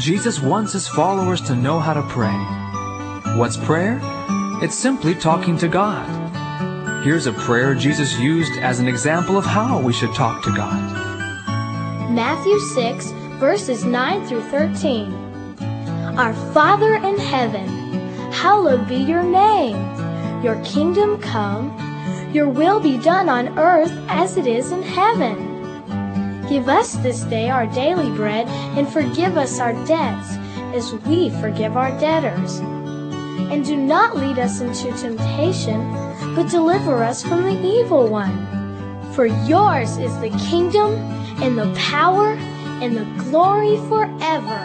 Jesus wants his followers to know how to pray. What's prayer? It's simply talking to God. Here's a prayer Jesus used as an example of how we should talk to God. Matthew 6, verses 9 through 13. Our Father in heaven, hallowed be your name. Your kingdom come, your will be done on earth as it is in heaven. Give us this day our daily bread, and forgive us our debts, as we forgive our debtors. And do not lead us into temptation, but deliver us from the evil one. For yours is the kingdom, and the power, and the glory forever.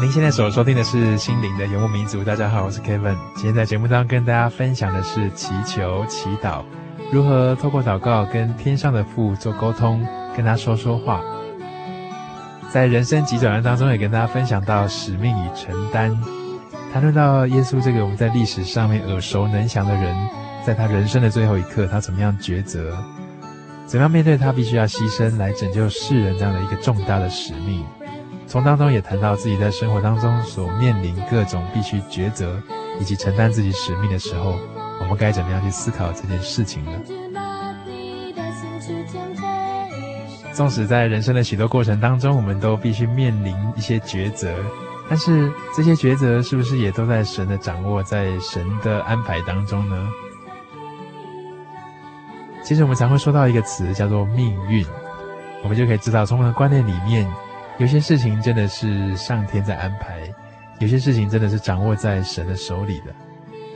您现在所收听的是《心灵的游牧民族》。大家好，我是 Kevin。今天在节目当中跟大家分享的是祈求、祈祷。 如何透过祷告跟天上的父做沟通，跟他说说话？在人生急转弯当中，也跟大家分享到使命与承担，谈论到耶稣这个我们在历史上面耳熟能详的人，在他人生的最后一刻，他怎么样抉择？怎样面对他必须要牺牲来拯救世人这样的一个重大的使命？从当中也谈到自己在生活当中所面临各种必须抉择以及承担自己使命的时候。我们该怎么样去思考这件事情呢？纵使在人生的许多过程当中，我们都必须面临一些抉择，但是这些抉择是不是也都在神的掌握，在神的安排当中呢？其实我们常会说到一个词叫做命运，我们就可以知道，从我们的观念里面，有些事情真的是上天在安排，有些事情真的是掌握在神的手里的。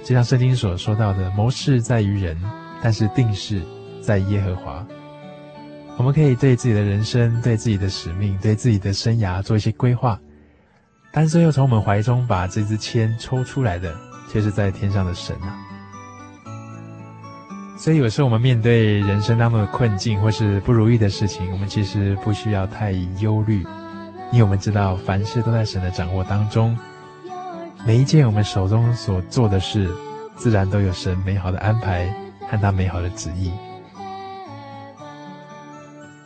就像圣经所说到的，谋事在于人，但是定事在耶和华。我们可以对自己的人生、对自己的使命、对自己的生涯做一些规划，但是最后从我们怀中把这支签抽出来的，却是在天上的神啊。所以有时候我们面对人生当中的困境或是不如意的事情，我们其实不需要太忧虑，因为我们知道凡事都在神的掌握当中。每一件我们手中所做的事，自然都有神美好的安排和他美好的旨意。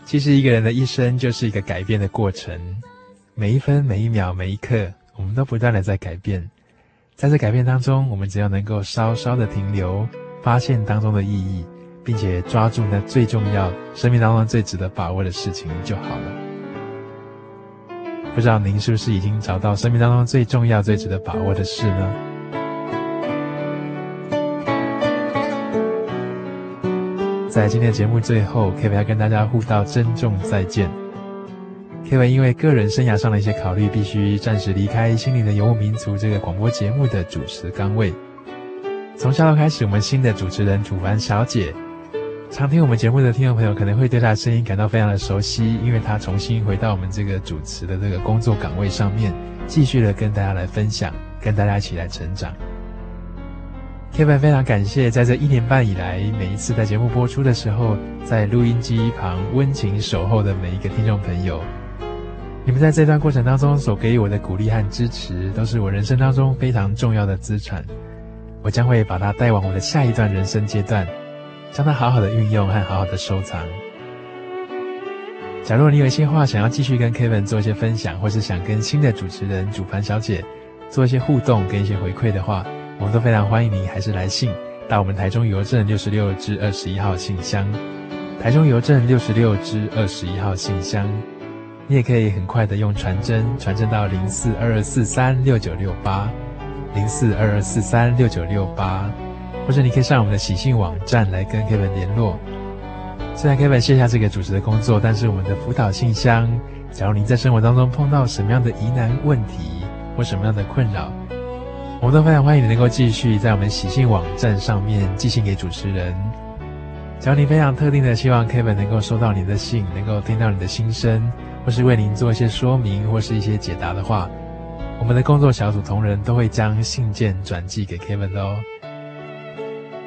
其实一个人的一生就是一个改变的过程，每一分、每一秒、每一刻，我们都不断的在改变。在这改变当中，我们只要能够稍稍的停留，发现当中的意义，并且抓住那最重要、生命当中最值得把握的事情就好了。不知道您是不是已经找到生命当中最重要、最值得把握的事呢？在今天的节目最后，Kevin 要跟大家互道珍重再见。Kevin 因为个人生涯上的一些考虑，必须暂时离开《心灵的游牧民族》这个广播节目的主持岗位。从下周开始，我们新的主持人楚凡小姐。常听我们节目的听众朋友可能会对他的声音感到非常的熟悉，因为他重新回到我们这个主持的这个工作岗位上面，继续的跟大家来分享，跟大家一起来成长。Kevin 非常感谢在这一年半以来，每一次在节目播出的时候，在录音机旁温情守候的每一个听众朋友，你们在这段过程当中所给予我的鼓励和支持，都是我人生当中非常重要的资产，我将会把它带往我的下一段人生阶段。将它好好的运用和好好的收藏。假如你有一些话想要继续跟 Kevin 做一些分享，或是想跟新的主持人主凡小姐做一些互动跟一些回馈的话，我们都非常欢迎你，还是来信到我们台中邮政六十六至二十一号信箱。台中邮政六十六至二十一号信箱，你也可以很快的用传真传真到零四二二四三六九六八零四二二四三六九六八。或者你可以上我们的喜信网站来跟 Kevin 联络。虽然 Kevin 卸下这个主持的工作，但是我们的辅导信箱，假如您在生活当中碰到什么样的疑难问题或什么样的困扰，我们都非常欢迎你能够继续在我们喜信网站上面寄信给主持人。假如你非常特定的希望 Kevin 能够收到您的信，能够听到你的心声，或是为您做一些说明或是一些解答的话，我们的工作小组同仁都会将信件转寄给 Kevin 的哦。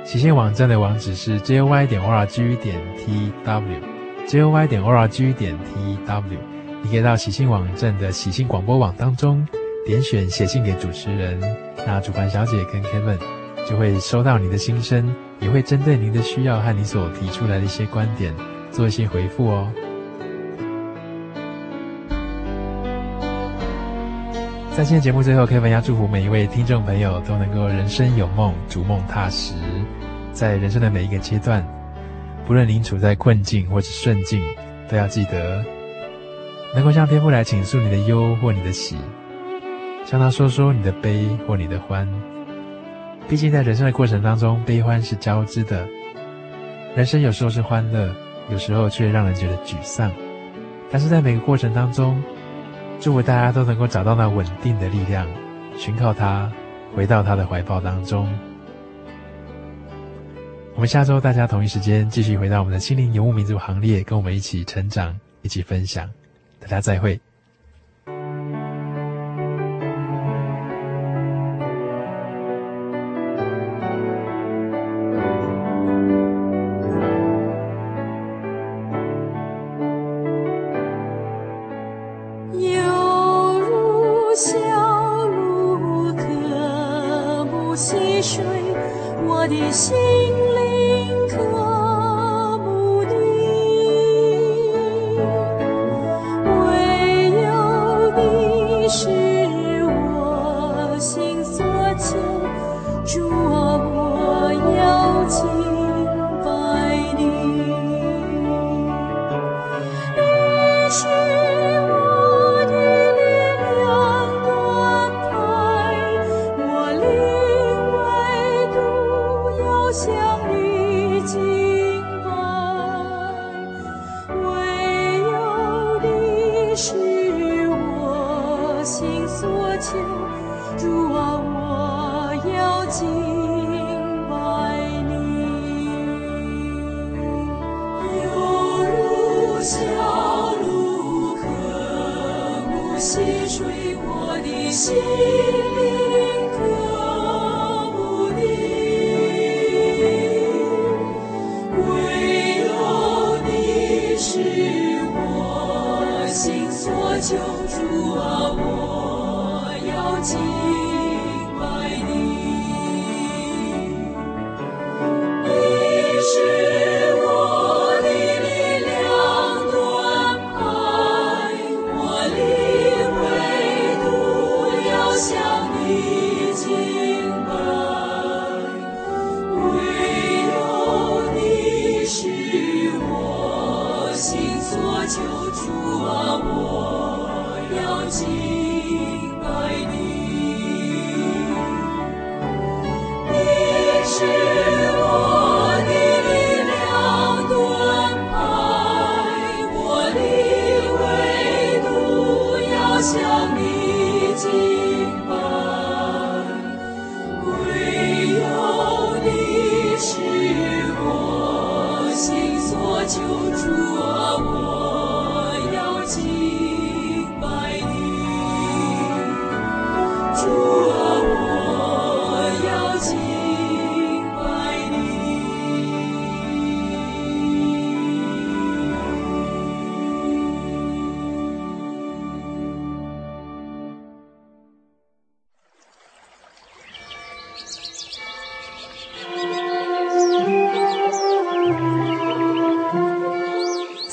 喜信网站的网址是 joy 点 org 点 tw，joy 点 org 点 tw。你可以到喜信网站的喜信广播网当中点选写信给主持人，那主管小姐跟 Kevin 就会收到你的心声，也会针对您的需要和你所提出来的一些观点做一些回复哦。在今天节目最后，Kevin 要祝福每一位听众朋友都能够人生有梦，逐梦踏实，在人生的每一个阶段，不论您处在困境或是顺境，都要记得能够向天父来倾诉你的忧或你的喜，向他说说你的悲或你的欢。毕竟在人生的过程当中，悲欢是交织的，人生有时候是欢乐，有时候却让人觉得沮丧。但是在每个过程当中，祝福大家都能够找到那稳定的力量，寻靠他，回到他的怀抱当中。我们下周大家同一时间继续回到我们的心灵游牧民族行列，跟我们一起成长，一起分享。大家再会。情。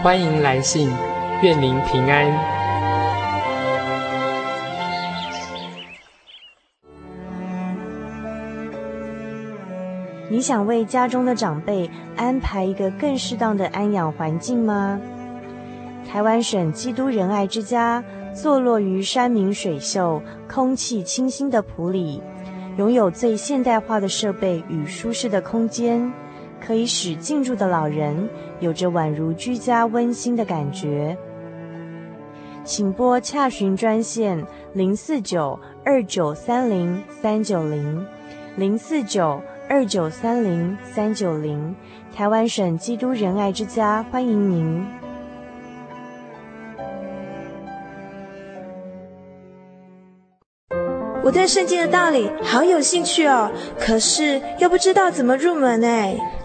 欢迎来信，愿您平安。你想为家中的长辈安排一个更适当的安养环境吗？台湾省基督仁爱之家坐落于山明水秀、空气清新的埔里，拥有最现代化的设备与舒适的空间。可以使进驻的老人有着宛如居家温馨的感觉。请拨洽询专线零四九二九三零三九零零四九二九三零三九零，台湾省基督仁爱之家欢迎您。我对圣经的道理好有兴趣哦，可是又不知道怎么入门哎。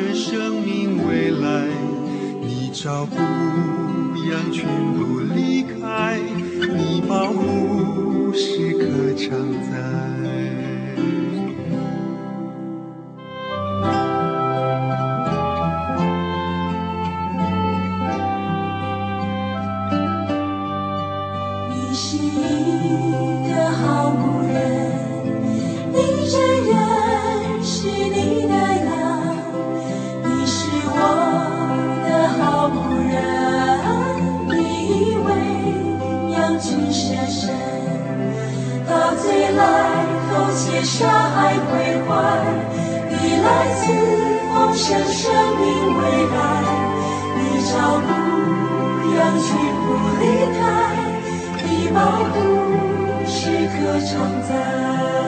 着生命未来，你照顾羊群不离开，你保护时刻常在。紧紧跟。